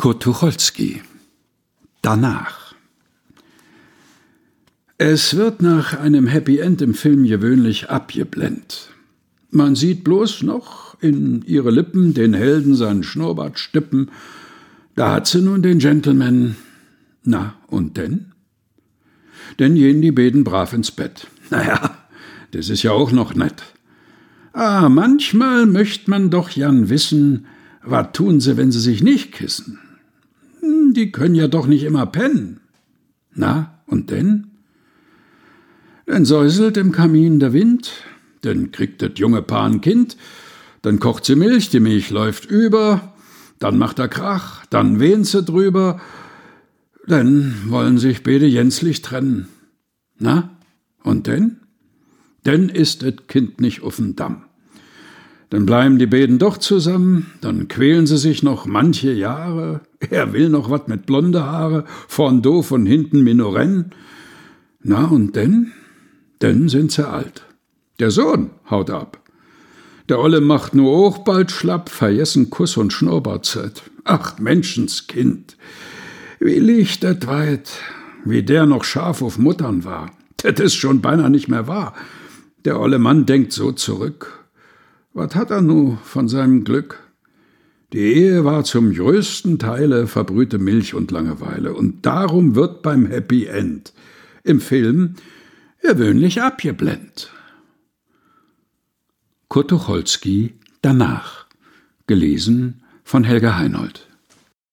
Kurt Tucholsky Danach Es wird nach einem Happy End im Film gewöhnlich abgeblendet. Man sieht bloß noch in ihre Lippen den Helden seinen Schnurrbart stippen. Da hat sie nun den Gentleman. Na, und denn? Denn gehen die Beden brav ins Bett. Naja, das ist ja auch noch nett. Ah, manchmal möcht man doch Jan wissen, was tun sie, wenn sie sich nicht kissen? Die können ja doch nicht immer pennen. Na, und denn? Dann säuselt im Kamin der Wind, dann kriegt das junge Paar ein Kind, dann kocht sie Milch, die Milch läuft über, dann macht er Krach, dann wehnt sie drüber, dann wollen sich beide jänzlich trennen. Na, und denn? Denn ist et Kind nicht auf'n Damm. Dann bleiben die Beden doch zusammen, dann quälen sie sich noch manche Jahre. Er will noch wat mit blonde Haare, vorn doof und hinten Minorenn. Na und denn? Denn sind sie alt. Der Sohn haut ab. Der Olle macht nur auch bald schlapp, vergessen Kuss und Schnurrbartzeit. Ach, Menschenskind. Wie liegt dat weit, wie der noch scharf auf Muttern war. Das ist schon beinahe nicht mehr wahr. Der olle Mann denkt so zurück. Was hat er nu von seinem Glück? Die Ehe war zum größten Teile verbrühte Milch und Langeweile, und darum wird beim Happy End im Film gewöhnlich abgeblendet. Kurt Tucholsky danach. Gelesen von Helga Heinold.